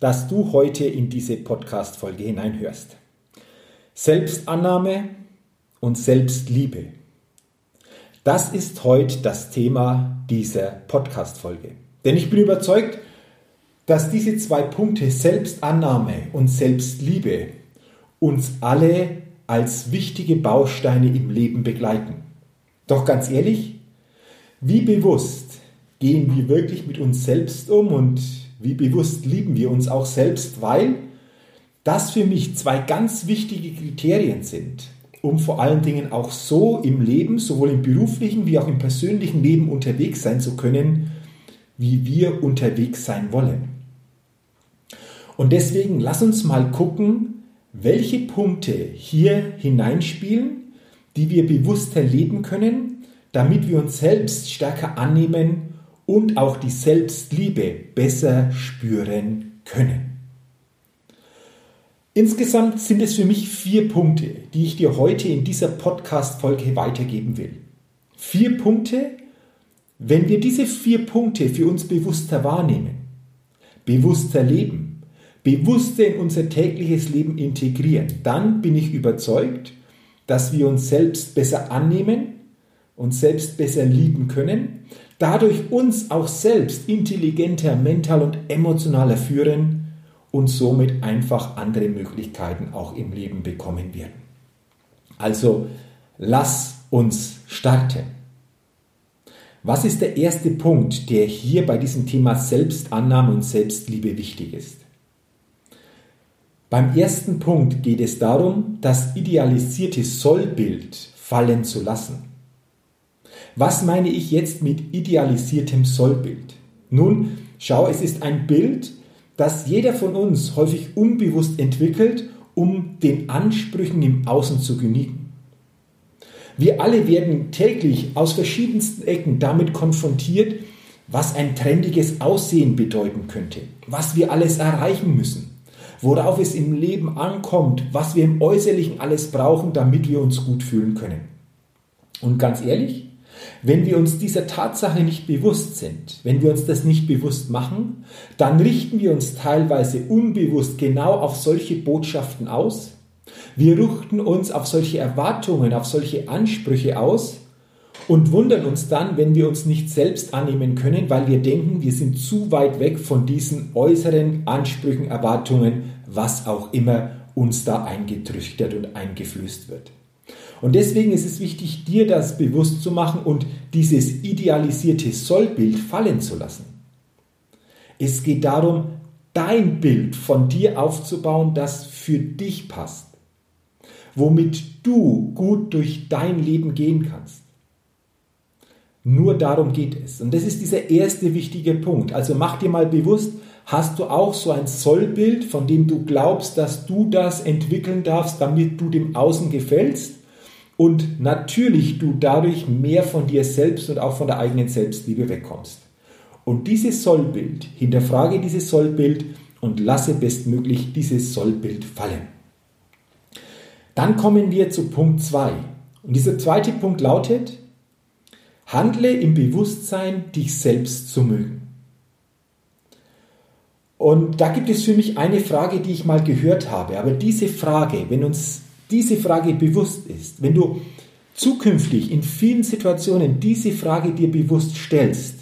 dass du heute in diese Podcast-Folge hineinhörst. Selbstannahme und Selbstliebe. Das ist heute das Thema dieser Podcast-Folge. Denn ich bin überzeugt, dass diese zwei Punkte Selbstannahme und Selbstliebe uns alle als wichtige Bausteine im Leben begleiten. Doch ganz ehrlich, wie bewusst gehen wir wirklich mit uns selbst um und wie bewusst lieben wir uns auch selbst, weil das für mich zwei ganz wichtige Kriterien sind, um vor allen Dingen auch so im Leben, sowohl im beruflichen wie auch im persönlichen Leben unterwegs sein zu können, wie wir unterwegs sein wollen. Und deswegen lass uns mal gucken, welche Punkte hier hineinspielen, die wir bewusster leben können, damit wir uns selbst stärker annehmen und auch die Selbstliebe besser spüren können. Insgesamt sind es für mich vier Punkte, die ich dir heute in dieser Podcast-Folge weitergeben will. Vier Punkte, wenn wir diese vier Punkte für uns bewusster wahrnehmen, bewusster leben, bewusster in unser tägliches Leben integrieren, dann bin ich überzeugt, dass wir uns selbst besser annehmen, uns selbst besser lieben können, dadurch uns auch selbst intelligenter, mental und emotionaler führen und somit einfach andere Möglichkeiten auch im Leben bekommen werden. Also lass uns starten. Was ist der erste Punkt, der hier bei diesem Thema Selbstannahme und Selbstliebe wichtig ist? Beim ersten Punkt geht es darum, das idealisierte Sollbild fallen zu lassen. Was meine ich jetzt mit idealisiertem Sollbild? Nun, schau, es ist ein Bild, das jeder von uns häufig unbewusst entwickelt, um den Ansprüchen im Außen zu genügen. Wir alle werden täglich aus verschiedensten Ecken damit konfrontiert, was ein trendiges Aussehen bedeuten könnte, was wir alles erreichen müssen, worauf es im Leben ankommt, was wir im Äußerlichen alles brauchen, damit wir uns gut fühlen können. Und ganz ehrlich, wenn wir uns dieser Tatsache nicht bewusst sind, wenn wir uns das nicht bewusst machen, dann richten wir uns teilweise unbewusst genau auf solche Botschaften aus. Wir richten uns auf solche Erwartungen, auf solche Ansprüche aus und wundern uns dann, wenn wir uns nicht selbst annehmen können, weil wir denken, wir sind zu weit weg von diesen äußeren Ansprüchen, Erwartungen, was auch immer uns da eingetrichtert und eingeflößt wird. Und deswegen ist es wichtig, dir das bewusst zu machen und dieses idealisierte Sollbild fallen zu lassen. Es geht darum, dein Bild von dir aufzubauen, das für dich passt, womit du gut durch dein Leben gehen kannst. Nur darum geht es. Und das ist dieser erste wichtige Punkt. Also mach dir mal bewusst, hast du auch so ein Sollbild, von dem du glaubst, dass du das entwickeln darfst, damit du dem Außen gefällst? Und natürlich du dadurch mehr von dir selbst und auch von der eigenen Selbstliebe wegkommst. Und dieses Sollbild, hinterfrage dieses Sollbild und lasse bestmöglich dieses Sollbild fallen. Dann kommen wir zu Punkt 2. Und dieser zweite Punkt lautet, handle im Bewusstsein, dich selbst zu mögen. Und da gibt es für mich eine Frage, die ich mal gehört habe. Aber diese Frage, wenn uns diese Frage bewusst ist, wenn du zukünftig in vielen Situationen diese Frage dir bewusst stellst,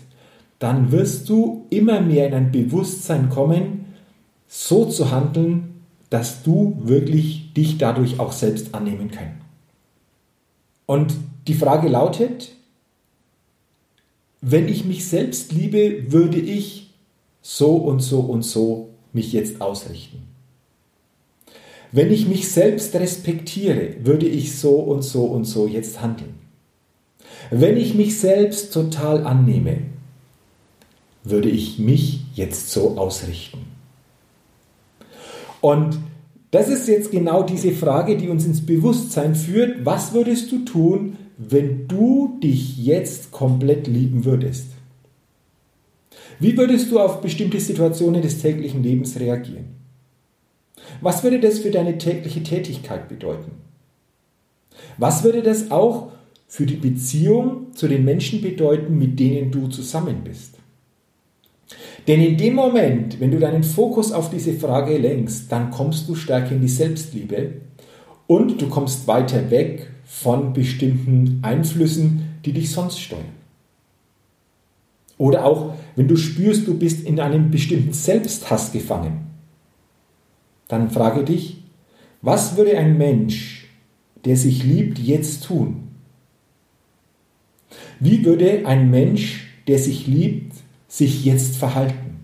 dann wirst du immer mehr in ein Bewusstsein kommen, so zu handeln, dass du wirklich dich dadurch auch selbst annehmen kannst. Und die Frage lautet, wenn ich mich selbst liebe, würde ich so und so und so mich jetzt ausrichten. Wenn ich mich selbst respektiere, würde ich so und so und so jetzt handeln. Wenn ich mich selbst total annehme, würde ich mich jetzt so ausrichten. Und das ist jetzt genau diese Frage, die uns ins Bewusstsein führt. Was würdest du tun, wenn du dich jetzt komplett lieben würdest? Wie würdest du auf bestimmte Situationen des täglichen Lebens reagieren? Was würde das für deine tägliche Tätigkeit bedeuten? Was würde das auch für die Beziehung zu den Menschen bedeuten, mit denen du zusammen bist? Denn in dem Moment, wenn du deinen Fokus auf diese Frage lenkst, dann kommst du stärker in die Selbstliebe und du kommst weiter weg von bestimmten Einflüssen, die dich sonst steuern. Oder auch, wenn du spürst, du bist in einem bestimmten Selbsthass gefangen, dann frage dich, was würde ein Mensch, der sich liebt, jetzt tun? Wie würde ein Mensch, der sich liebt, sich jetzt verhalten?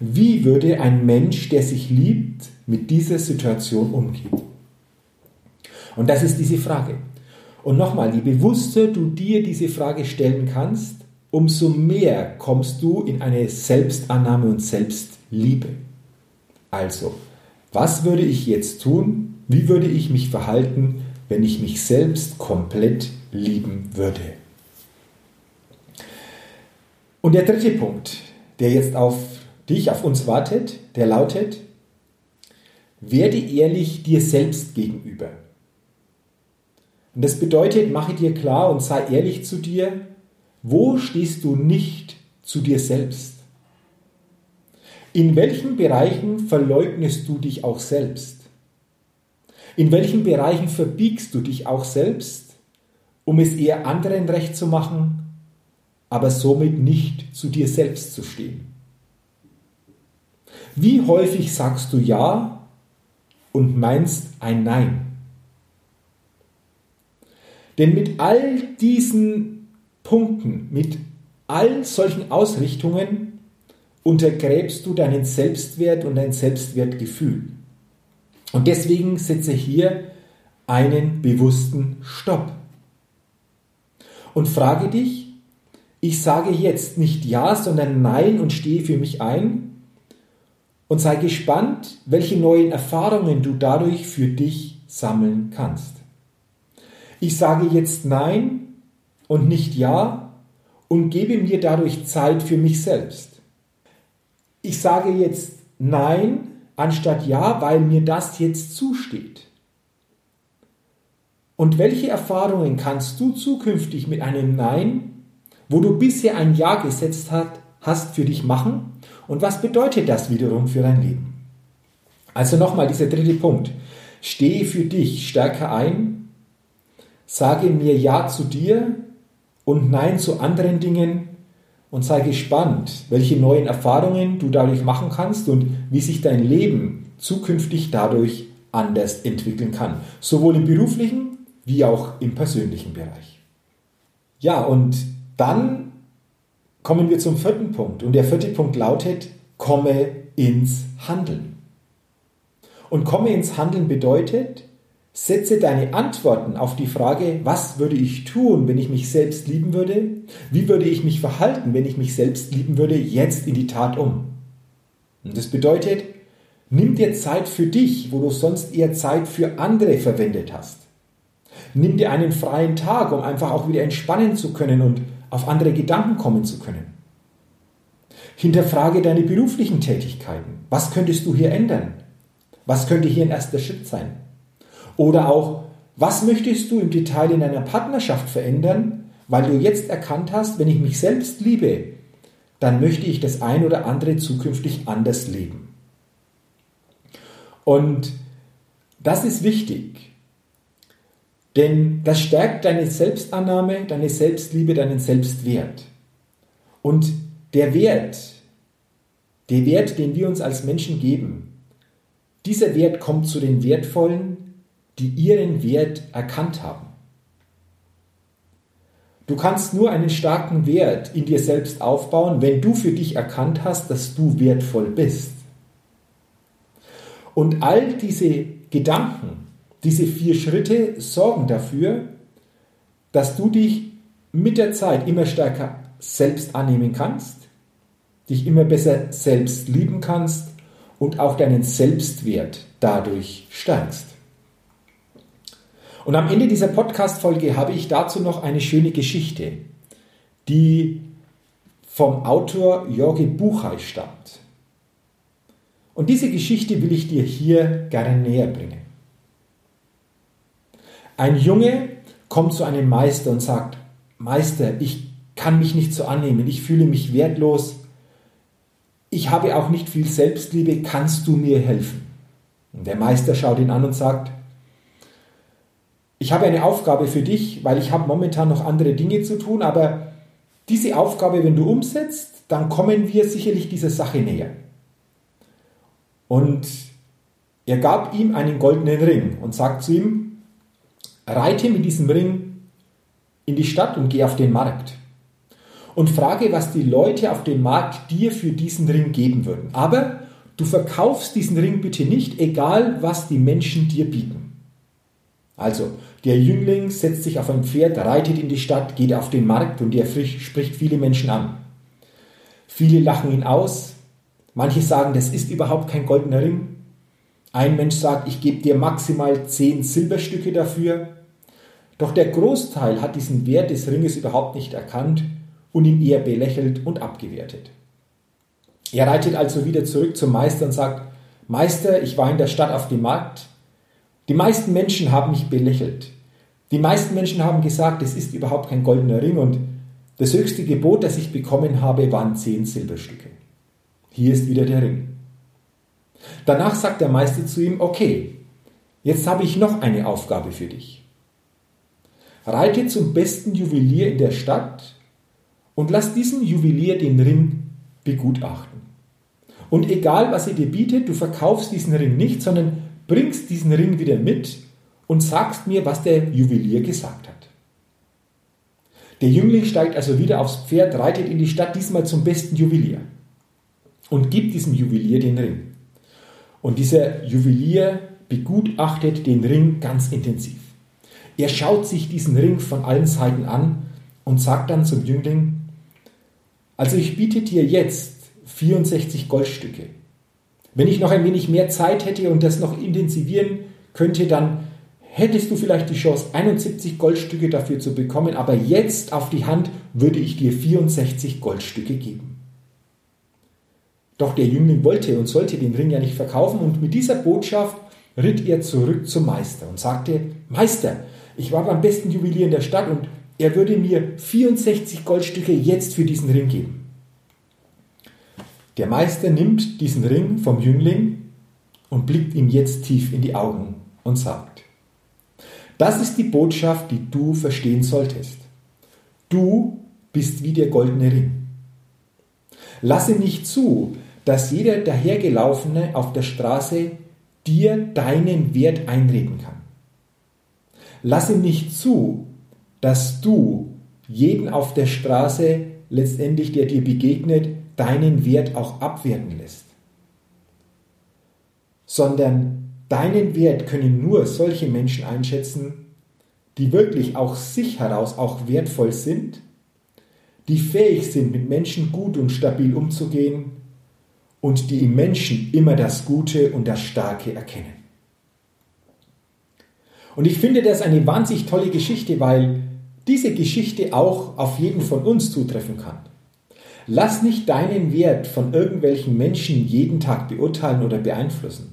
Wie würde ein Mensch, der sich liebt, mit dieser Situation umgehen? Und das ist diese Frage. Und nochmal, je bewusster du dir diese Frage stellen kannst, umso mehr kommst du in eine Selbstannahme und Selbstliebe. Also, was würde ich jetzt tun? Wie würde ich mich verhalten, wenn ich mich selbst komplett lieben würde? Und der dritte Punkt, der jetzt auf dich, auf uns wartet, der lautet, werde ehrlich dir selbst gegenüber. Und das bedeutet, mache dir klar und sei ehrlich zu dir, wo stehst du nicht zu dir selbst? In welchen Bereichen verleugnest du dich auch selbst? In welchen Bereichen verbiegst du dich auch selbst, um es eher anderen recht zu machen aber somit nicht zu dir selbst zu stehen. Wie häufig sagst du Ja und meinst ein Nein? Denn mit all diesen Punkten, mit all solchen Ausrichtungen untergräbst du deinen Selbstwert und dein Selbstwertgefühl. Und deswegen setze hier einen bewussten Stopp. Und frage dich, ich sage jetzt nicht Ja, sondern Nein und stehe für mich ein und sei gespannt, welche neuen Erfahrungen du dadurch für dich sammeln kannst. Ich sage jetzt Nein und nicht Ja und gebe mir dadurch Zeit für mich selbst. Ich sage jetzt Nein anstatt Ja, weil mir das jetzt zusteht. Und welche Erfahrungen kannst du zukünftig mit einem Nein wo du bisher ein Ja gesetzt hast für dich machen und was bedeutet das wiederum für dein Leben? Also nochmal dieser dritte Punkt. Stehe für dich stärker ein, sage mir Ja zu dir und Nein zu anderen Dingen und sei gespannt, welche neuen Erfahrungen du dadurch machen kannst und wie sich dein Leben zukünftig dadurch anders entwickeln kann. Sowohl im beruflichen wie auch im persönlichen Bereich. Ja, und dann kommen wir zum vierten Punkt. Und der vierte Punkt lautet, komme ins Handeln. Und komme ins Handeln bedeutet, setze deine Antworten auf die Frage, was würde ich tun, wenn ich mich selbst lieben würde? Wie würde ich mich verhalten, wenn ich mich selbst lieben würde, jetzt in die Tat um? Und das bedeutet, nimm dir Zeit für dich, wo du sonst eher Zeit für andere verwendet hast. Nimm dir einen freien Tag, um einfach auch wieder entspannen zu können und auf andere Gedanken kommen zu können. Hinterfrage deine beruflichen Tätigkeiten. Was könntest du hier ändern? Was könnte hier ein erster Schritt sein? Oder auch, was möchtest du im Detail in deiner Partnerschaft verändern, weil du jetzt erkannt hast, wenn ich mich selbst liebe, dann möchte ich das ein oder andere zukünftig anders leben. Und das ist wichtig. Denn das stärkt deine Selbstannahme, deine Selbstliebe, deinen Selbstwert. Und der Wert, der Wert, den wir uns als Menschen geben, Dieser Wert kommt zu den Wertvollen, die ihren Wert erkannt haben. Du kannst nur einen starken Wert in dir selbst aufbauen, wenn du für dich erkannt hast, dass du wertvoll bist. Und all diese Gedanken, diese vier Schritte sorgen dafür, dass du dich mit der Zeit immer stärker selbst annehmen kannst, dich immer besser selbst lieben kannst und auch deinen Selbstwert dadurch stärkst. Und am Ende dieser Podcast-Folge habe ich dazu noch eine schöne Geschichte, die vom Autor Jorge Buchheit stammt. Und diese Geschichte will ich dir hier gerne näher bringen. Ein Junge kommt zu einem Meister und sagt, Meister, ich kann mich nicht so annehmen, ich fühle mich wertlos, ich habe auch nicht viel Selbstliebe, kannst du mir helfen? Und der Meister schaut ihn an und sagt, ich habe eine Aufgabe für dich, weil ich habe momentan noch andere Dinge zu tun, aber diese Aufgabe, wenn du umsetzt, dann kommen wir sicherlich dieser Sache näher. Und er gab ihm einen goldenen Ring und sagt zu ihm, reite mit diesem Ring in die Stadt und geh auf den Markt. Und frage, was die Leute auf dem Markt dir für diesen Ring geben würden. Aber du verkaufst diesen Ring bitte nicht, egal was die Menschen dir bieten. Also, der Jüngling setzt sich auf ein Pferd, reitet in die Stadt, geht auf den Markt und er spricht viele Menschen an. Viele lachen ihn aus. Manche sagen, das ist überhaupt kein goldener Ring. Ein Mensch sagt, ich gebe dir maximal zehn Silberstücke dafür. Doch der Großteil hat diesen Wert des Ringes überhaupt nicht erkannt und ihn eher belächelt und abgewertet. Er reitet also wieder zurück zum Meister und sagt, Meister, ich war in der Stadt auf dem Markt, die meisten Menschen haben mich belächelt. Die meisten Menschen haben gesagt, es ist überhaupt kein goldener Ring und das höchste Gebot, das ich bekommen habe, waren zehn Silberstücke. Hier ist wieder der Ring. Danach sagt der Meister zu ihm, okay, jetzt habe ich noch eine Aufgabe für dich. Reite zum besten Juwelier in der Stadt und lass diesen Juwelier den Ring begutachten. Und egal, was er dir bietet, du verkaufst diesen Ring nicht, sondern bringst diesen Ring wieder mit und sagst mir, was der Juwelier gesagt hat. Der Jüngling steigt also wieder aufs Pferd, reitet in die Stadt, diesmal zum besten Juwelier und gibt diesem Juwelier den Ring. Und dieser Juwelier begutachtet den Ring ganz intensiv. Er schaut sich diesen Ring von allen Seiten an und sagt dann zum Jüngling, also ich biete dir jetzt 64 Goldstücke wenn ich noch ein wenig mehr Zeit hätte und das noch intensivieren könnte, dann hättest du vielleicht die Chance, 71 Goldstücke dafür zu bekommen, aber jetzt auf die Hand würde ich dir 64 Goldstücke geben. Doch der Jüngling wollte und sollte den Ring ja nicht verkaufen und mit dieser Botschaft ritt er zurück zum Meister und sagte, Meister, ich war beim besten Juwelier in der Stadt und er würde mir 64 Goldstücke jetzt für diesen Ring geben. Der Meister nimmt diesen Ring vom Jüngling und blickt ihm jetzt tief in die Augen und sagt, das ist die Botschaft, die du verstehen solltest. Du bist wie der goldene Ring. Lasse nicht zu, dass jeder dahergelaufene auf der Straße dir deinen Wert einreden kann. Lasse nicht zu, dass du jeden auf der Straße letztendlich, der dir begegnet, deinen Wert auch abwerten lässt, sondern deinen Wert können nur solche Menschen einschätzen, die wirklich auch sich heraus auch wertvoll sind, die fähig sind, mit Menschen gut und stabil umzugehen und die im Menschen immer das Gute und das Starke erkennen. Und ich finde das eine wahnsinnig tolle Geschichte, weil diese Geschichte auch auf jeden von uns zutreffen kann. Lass nicht deinen Wert von irgendwelchen Menschen jeden Tag beurteilen oder beeinflussen,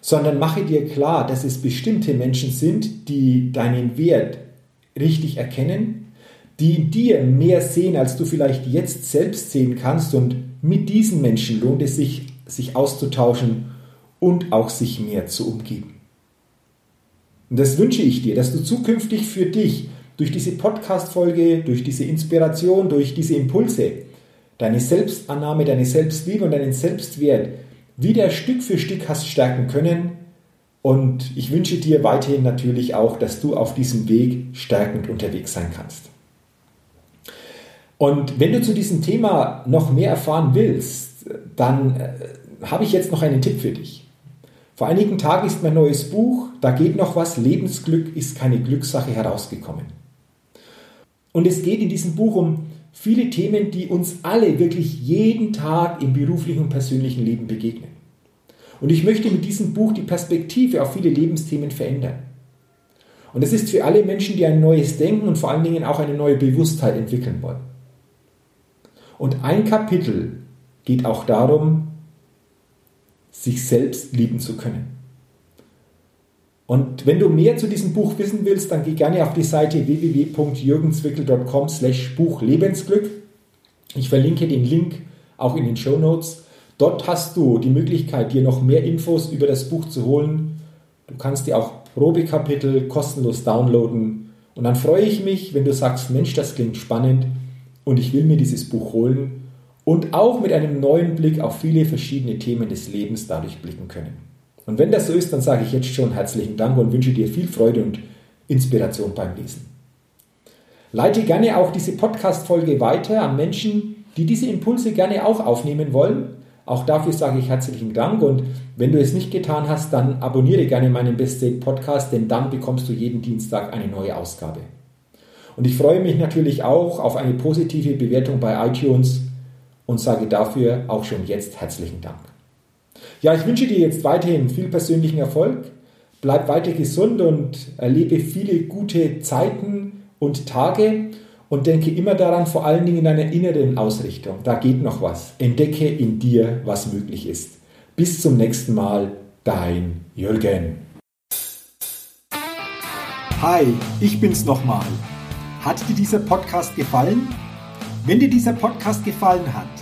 sondern mache dir klar, dass es bestimmte Menschen sind, die deinen Wert richtig erkennen, die in dir mehr sehen, als du vielleicht jetzt selbst sehen kannst und mit diesen Menschen lohnt es sich, sich auszutauschen und auch sich mehr zu umgeben. Und das wünsche ich dir, dass du zukünftig für dich durch diese Podcast-Folge, durch diese Inspiration, durch diese Impulse, deine Selbstannahme, deine Selbstliebe und deinen Selbstwert wieder Stück für Stück hast stärken können. Und ich wünsche dir weiterhin natürlich auch, dass du auf diesem Weg stärkend unterwegs sein kannst. Und wenn du zu diesem Thema noch mehr erfahren willst, dann äh, habe ich jetzt noch einen Tipp für dich. Vor einigen Tagen ist mein neues Buch, da geht noch was, Lebensglück ist keine Glückssache herausgekommen. Und es geht in diesem Buch um viele Themen, die uns alle wirklich jeden Tag im beruflichen und persönlichen Leben begegnen. Und ich möchte mit diesem Buch die Perspektive auf viele Lebensthemen verändern. Und es ist für alle Menschen, die ein neues Denken und vor allen Dingen auch eine neue Bewusstheit entwickeln wollen. Und ein Kapitel geht auch darum, sich selbst lieben zu können. Und wenn du mehr zu diesem Buch wissen willst, dann geh gerne auf die Seite www.jürgenzwickel.com slash Buch Lebensglück. Ich verlinke den Link auch in den Show Notes. Dort hast du die Möglichkeit, dir noch mehr Infos über das Buch zu holen. Du kannst dir auch Probekapitel kostenlos downloaden. Und dann freue ich mich, wenn du sagst, Mensch, das klingt spannend und ich will mir dieses Buch holen und auch mit einem neuen Blick auf viele verschiedene Themen des Lebens dadurch blicken können. Und wenn das so ist, dann sage ich jetzt schon herzlichen Dank und wünsche dir viel Freude und Inspiration beim Lesen. Leite gerne auch diese Podcast-Folge weiter an Menschen, die diese Impulse gerne auch aufnehmen wollen. Auch dafür sage ich herzlichen Dank und wenn du es nicht getan hast, dann abonniere gerne meinen Best State Podcast, denn dann bekommst du jeden Dienstag eine neue Ausgabe. Und ich freue mich natürlich auch auf eine positive Bewertung bei iTunes und sage dafür auch schon jetzt herzlichen Dank. Ja, ich wünsche dir jetzt weiterhin viel persönlichen Erfolg. Bleib weiter gesund und erlebe viele gute Zeiten und Tage und denke immer daran, vor allen Dingen in deiner inneren Ausrichtung. Da geht noch was. Entdecke in dir, was möglich ist. Bis zum nächsten Mal, dein Jürgen. Hi, ich bin's nochmal. Hat dir dieser Podcast gefallen? Wenn dir dieser Podcast gefallen hat,